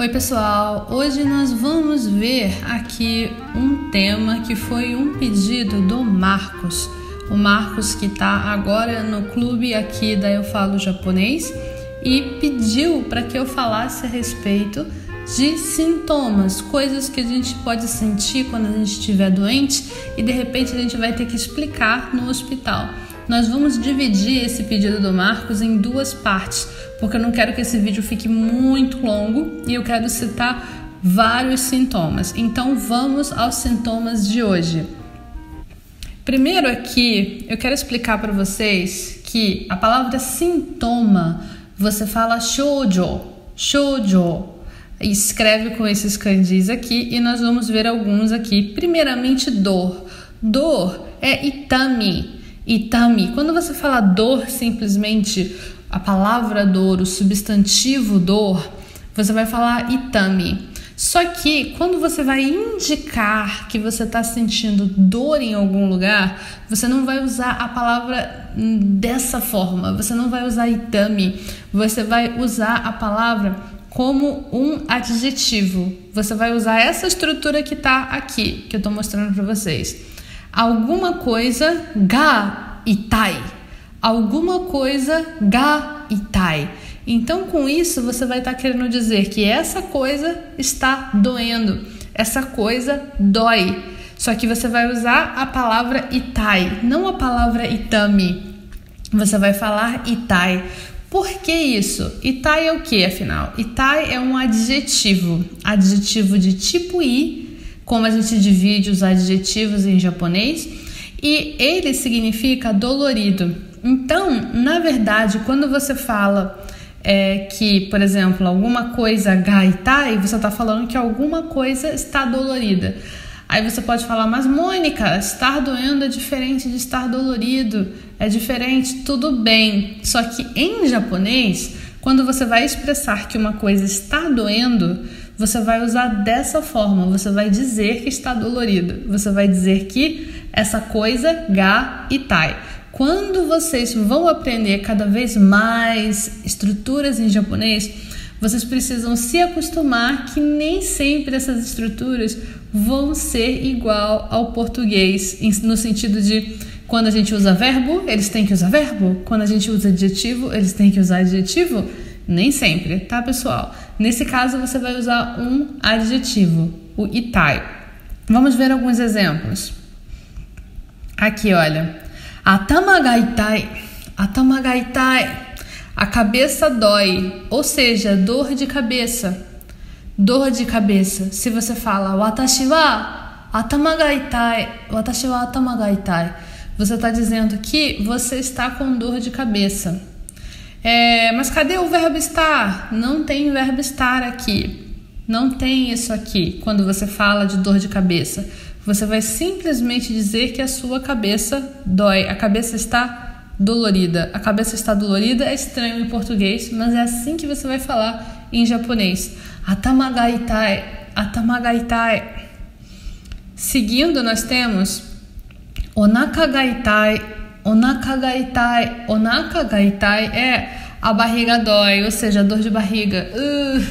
Oi, pessoal! Hoje nós vamos ver aqui um tema que foi um pedido do Marcos. O Marcos que está agora no clube aqui da Eu Falo Japonês e pediu para que eu falasse a respeito de sintomas, coisas que a gente pode sentir quando a gente estiver doente e de repente a gente vai ter que explicar no hospital. Nós vamos dividir esse pedido do Marcos em duas partes, porque eu não quero que esse vídeo fique muito longo e eu quero citar vários sintomas. Então vamos aos sintomas de hoje. Primeiro aqui, eu quero explicar para vocês que a palavra sintoma, você fala shoujo, shoujo. Escreve com esses kanjis aqui e nós vamos ver alguns aqui. Primeiramente, dor. Dor é itami, Itami. Quando você fala dor, simplesmente a palavra dor, o substantivo dor, você vai falar itami. Só que quando você vai indicar que você está sentindo dor em algum lugar, você não vai usar a palavra dessa forma, você não vai usar itami, você vai usar a palavra como um adjetivo. Você vai usar essa estrutura que está aqui, que eu estou mostrando para vocês alguma coisa ga itai. Alguma coisa ga itai. Então, com isso, você vai estar tá querendo dizer que essa coisa está doendo, essa coisa dói. Só que você vai usar a palavra itai, não a palavra itami. Você vai falar itai. Por que isso? Itai é o que, afinal? Itai é um adjetivo, adjetivo de tipo i como a gente divide os adjetivos em japonês, e ele significa dolorido. Então, na verdade, quando você fala é, que, por exemplo, alguma coisa gaitai, você está falando que alguma coisa está dolorida. Aí você pode falar, mas Mônica, estar doendo é diferente de estar dolorido, é diferente, tudo bem. Só que em japonês, quando você vai expressar que uma coisa está doendo, você vai usar dessa forma, você vai dizer que está dolorido, você vai dizer que essa coisa ga e tai. Quando vocês vão aprender cada vez mais estruturas em japonês, vocês precisam se acostumar que nem sempre essas estruturas vão ser igual ao português, no sentido de quando a gente usa verbo, eles têm que usar verbo, quando a gente usa adjetivo, eles têm que usar adjetivo. Nem sempre, tá, pessoal? Nesse caso, você vai usar um adjetivo, o itai. Vamos ver alguns exemplos. Aqui, olha. Atamagaitai. Atamagaitai. A cabeça dói, ou seja, dor de cabeça. Dor de cabeça. Se você fala watashi wa atamagaitai, watashi wa atamagaitai, você está dizendo que você está com dor de cabeça. É, mas cadê o verbo estar? Não tem verbo estar aqui. Não tem isso aqui quando você fala de dor de cabeça. Você vai simplesmente dizer que a sua cabeça dói. A cabeça está dolorida. A cabeça está dolorida é estranho em português, mas é assim que você vai falar em japonês. Atamagaitai. Atamagaitai. Seguindo, nós temos onakagaitai Onaka gaitai. Onaka gaitai é a barriga dói, ou seja, dor de barriga. Uh,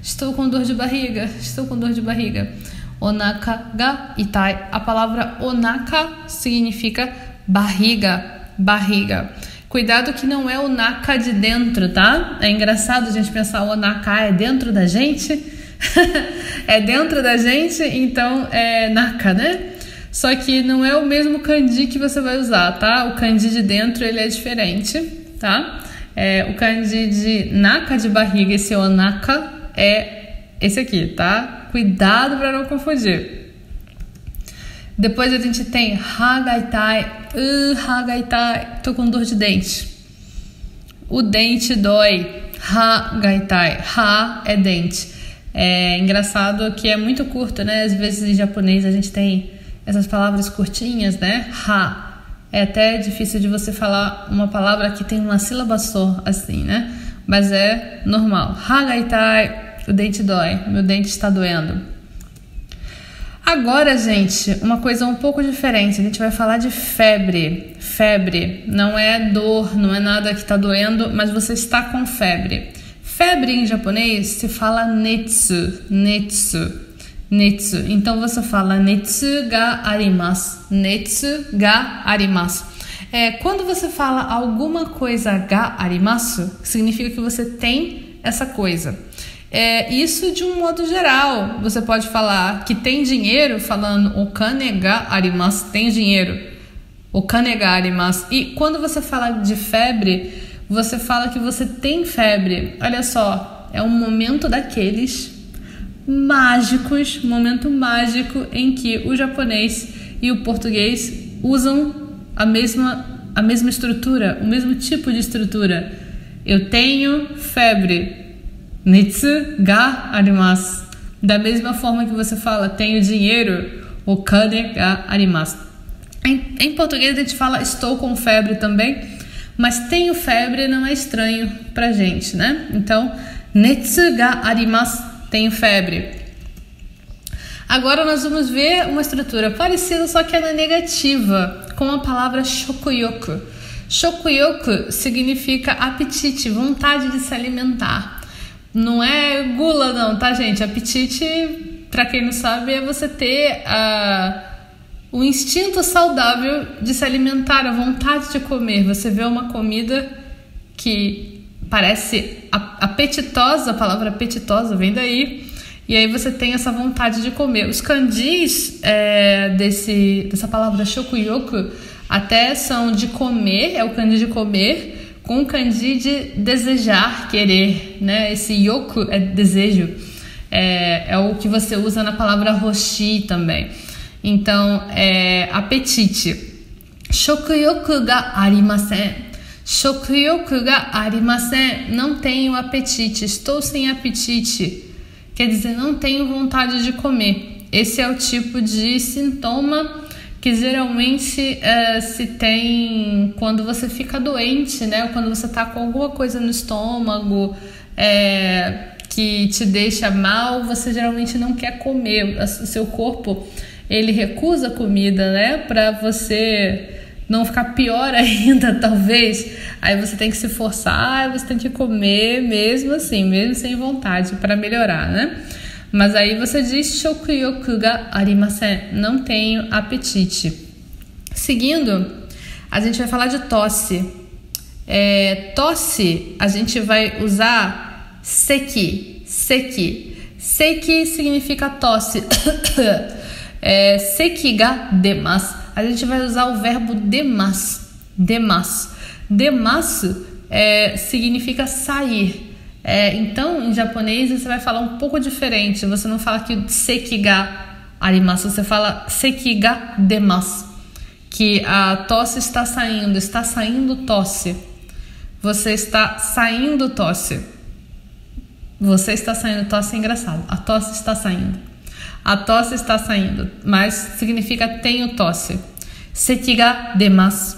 estou com dor de barriga, estou com dor de barriga. Onaka gaitai. A palavra onaka significa barriga, barriga. Cuidado que não é o naka de dentro, tá? É engraçado a gente pensar o naka é dentro da gente. é dentro da gente, então é naka, né? Só que não é o mesmo kanji que você vai usar, tá? O kanji de dentro ele é diferente, tá? É, o kanji de naka de barriga, esse onaka, é esse aqui, tá? Cuidado para não confundir. Depois a gente tem hagaitai, uh, hagaitai, tô com dor de dente. O dente dói, hagaitai, ha é dente. É engraçado que é muito curto, né? Às vezes em japonês a gente tem essas palavras curtinhas, né? Ha. É até difícil de você falar uma palavra que tem uma sílaba só, assim, né? Mas é normal. Ha gaitai, o dente dói, meu dente está doendo. Agora, gente, uma coisa um pouco diferente. A gente vai falar de febre. Febre não é dor, não é nada que está doendo, mas você está com febre. Febre em japonês se fala netsu, netsu, netsu. Então você fala netsu ga arimasu, netsu ga arimasu. É, quando você fala alguma coisa ga arimasu, significa que você tem essa coisa. É, isso de um modo geral. Você pode falar que tem dinheiro, falando o kanega arimasu, tem dinheiro. O kanega arimasu. E quando você fala de febre, você fala que você tem febre. Olha só, é um momento daqueles mágicos, momento mágico em que o japonês e o português usam a mesma a mesma estrutura, o mesmo tipo de estrutura. Eu tenho febre. Nitsu ga arimasu. Da mesma forma que você fala tenho dinheiro, o kane ga arimasu. Em, em português a gente fala estou com febre também, mas tenho febre não é estranho pra gente, né? Então, netsu ga arimasu, tenho febre. Agora nós vamos ver uma estrutura parecida, só que é na negativa, com a palavra shokuyoku. Shokuyoku significa apetite, vontade de se alimentar. Não é gula, não, tá, gente? Apetite, para quem não sabe, é você ter a, o instinto saudável de se alimentar, a vontade de comer. Você vê uma comida que parece apetitosa, a palavra apetitosa vem daí, e aí você tem essa vontade de comer. Os kanjis é, desse, dessa palavra shokuyoku até são de comer, é o kanji de comer, com o kanji de desejar, querer, né? Esse yoku é desejo, é, é o que você usa na palavra roshi também. Então, é apetite. Shokuyoku ga arimasen. Shokuyoku ga arimasen. Não tenho apetite, estou sem apetite. Quer dizer, não tenho vontade de comer. Esse é o tipo de sintoma que geralmente é, se tem quando você fica doente, né? Ou quando você tá com alguma coisa no estômago é, que te deixa mal, você geralmente não quer comer. O seu corpo ele recusa comida, né? Para você não ficar pior ainda, talvez. Aí você tem que se forçar, você tem que comer mesmo assim, mesmo sem vontade, para melhorar, né? Mas aí você diz shokuyoku ga arimasen, não tenho apetite. Seguindo, a gente vai falar de tosse. É, tosse, a gente vai usar seki, seki. Seki significa tosse. é, seki ga demas. A gente vai usar o verbo demas, demas. Demas é, significa sair. É, então, em japonês, você vai falar um pouco diferente. Você não fala que sekiga arimasu, você fala sekiga demasu. Que a tosse está saindo, está saindo tosse. Você está saindo tosse. Você está saindo tosse é engraçado. A tosse está saindo. A tosse está saindo, mas significa tenho tosse. Sekiga demasu.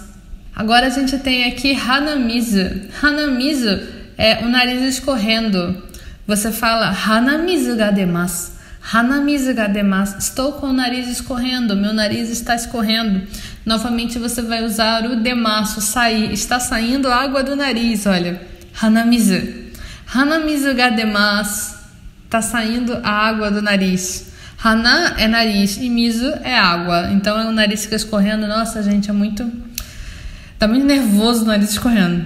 Agora a gente tem aqui hanamizu. Hanamizu é o nariz escorrendo. Você fala hanamizu ga demasu. Hanamizu ga demasu. Estou com o nariz escorrendo, meu nariz está escorrendo. Novamente você vai usar o demasu, sair. Está saindo água do nariz, olha. Hanamizu. Hanamizu ga demasu. Está saindo a água do nariz. Hana é nariz e mizu é água. Então é o nariz fica escorrendo. Nossa, gente, é muito. Tá muito nervoso o nariz escorrendo.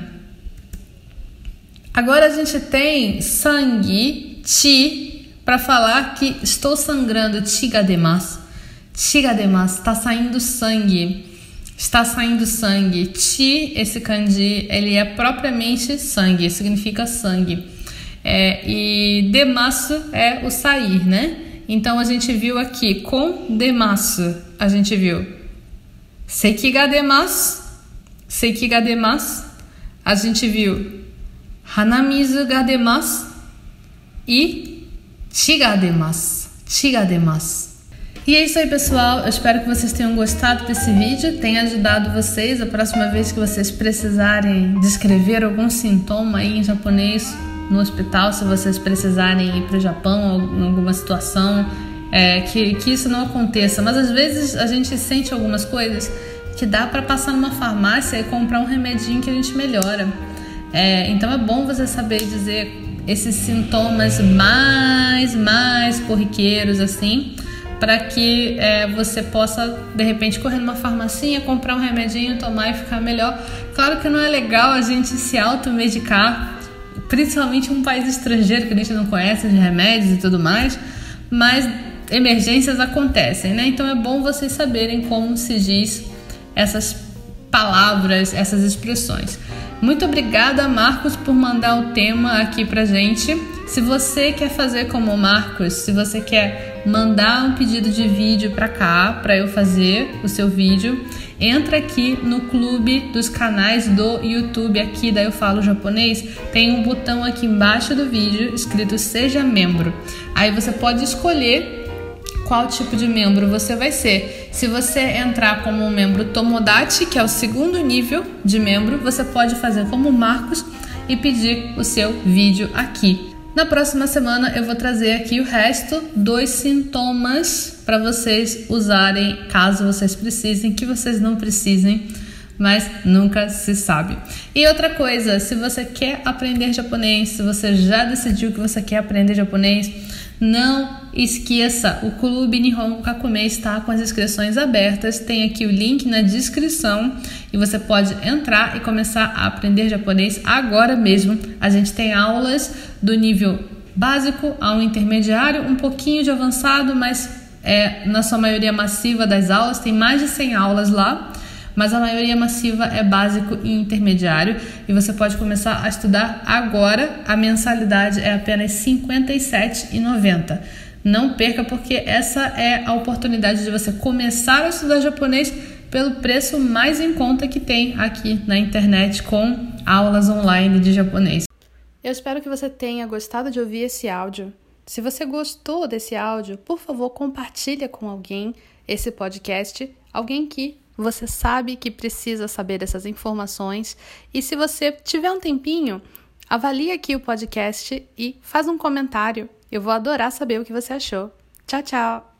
Agora a gente tem sangue, chi, para falar que estou sangrando, chigademas. Chigademas, está saindo sangue. Está saindo sangue. Chi, esse kanji, ele é propriamente sangue, significa sangue. É, e demasu é o sair, né? Então a gente viu aqui com demasu, a gente viu sekigademas, sekigademas, a gente viu hanamizu ga demasu e Chigademasu. Chigademasu. E é isso aí, pessoal. Eu espero que vocês tenham gostado desse vídeo, tenha ajudado vocês. A próxima vez que vocês precisarem descrever algum sintoma em japonês no hospital, se vocês precisarem ir para o Japão em alguma situação, é, que, que isso não aconteça. Mas às vezes a gente sente algumas coisas que dá para passar numa farmácia e comprar um remedinho que a gente melhora. É, então é bom você saber dizer esses sintomas mais, mais corriqueiros assim, para que é, você possa de repente correr numa farmacinha, comprar um remedinho, tomar e ficar melhor. Claro que não é legal a gente se automedicar, principalmente um país estrangeiro que a gente não conhece de remédios e tudo mais, mas emergências acontecem, né? Então é bom vocês saberem como se diz essas palavras, essas expressões. Muito obrigada, Marcos, por mandar o tema aqui pra gente. Se você quer fazer como o Marcos, se você quer mandar um pedido de vídeo para cá, para eu fazer o seu vídeo, entra aqui no clube dos canais do YouTube aqui da Eu Falo Japonês. Tem um botão aqui embaixo do vídeo escrito Seja Membro. Aí você pode escolher qual tipo de membro você vai ser. Se você entrar como um membro Tomodachi, que é o segundo nível de membro, você pode fazer como Marcos e pedir o seu vídeo aqui. Na próxima semana eu vou trazer aqui o resto dos sintomas para vocês usarem caso vocês precisem, que vocês não precisem, mas nunca se sabe. E outra coisa, se você quer aprender japonês, se você já decidiu que você quer aprender japonês, não esqueça, o Clube Nihon Kakume está com as inscrições abertas. Tem aqui o link na descrição e você pode entrar e começar a aprender japonês agora mesmo. A gente tem aulas do nível básico ao intermediário, um pouquinho de avançado, mas é na sua maioria massiva das aulas, tem mais de 100 aulas lá mas a maioria massiva é básico e intermediário e você pode começar a estudar agora. A mensalidade é apenas R$ 57,90. Não perca, porque essa é a oportunidade de você começar a estudar japonês pelo preço mais em conta que tem aqui na internet com aulas online de japonês. Eu espero que você tenha gostado de ouvir esse áudio. Se você gostou desse áudio, por favor, compartilhe com alguém esse podcast, alguém que você sabe que precisa saber essas informações e se você tiver um tempinho, avalie aqui o podcast e faz um comentário. Eu vou adorar saber o que você achou. Tchau, tchau!